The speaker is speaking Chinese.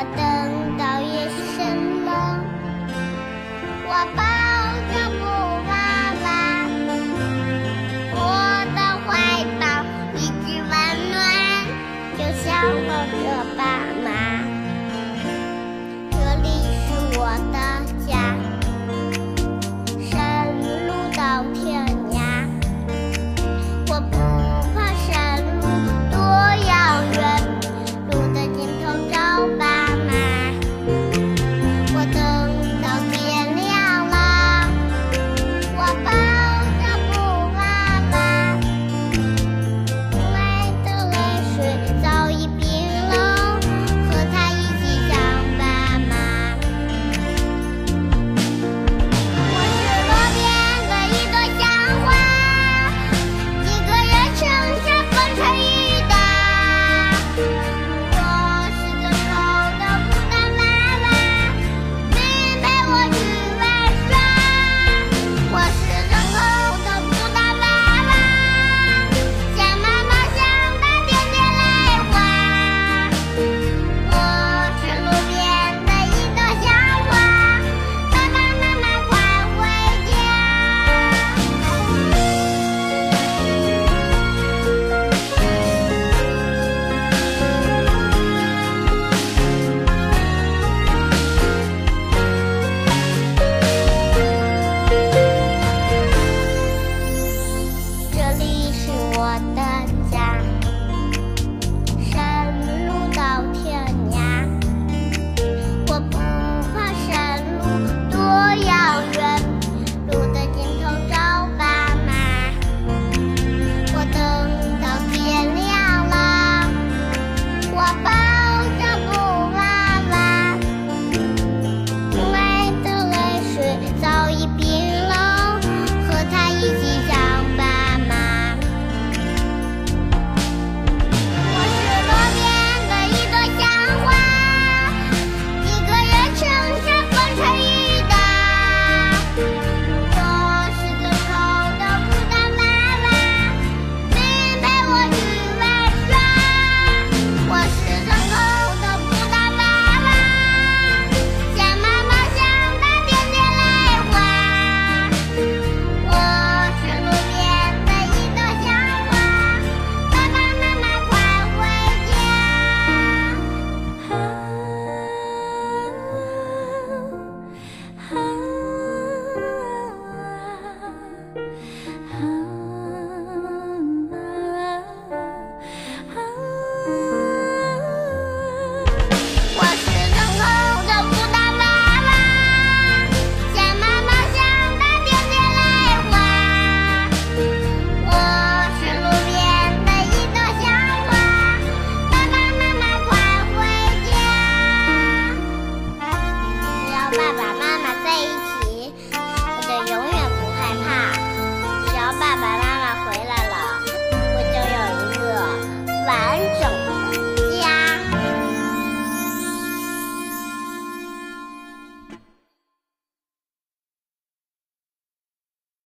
我等到夜深了，我抱着布娃娃，我的怀抱一直温暖，就像我的爸妈。また爸爸妈妈。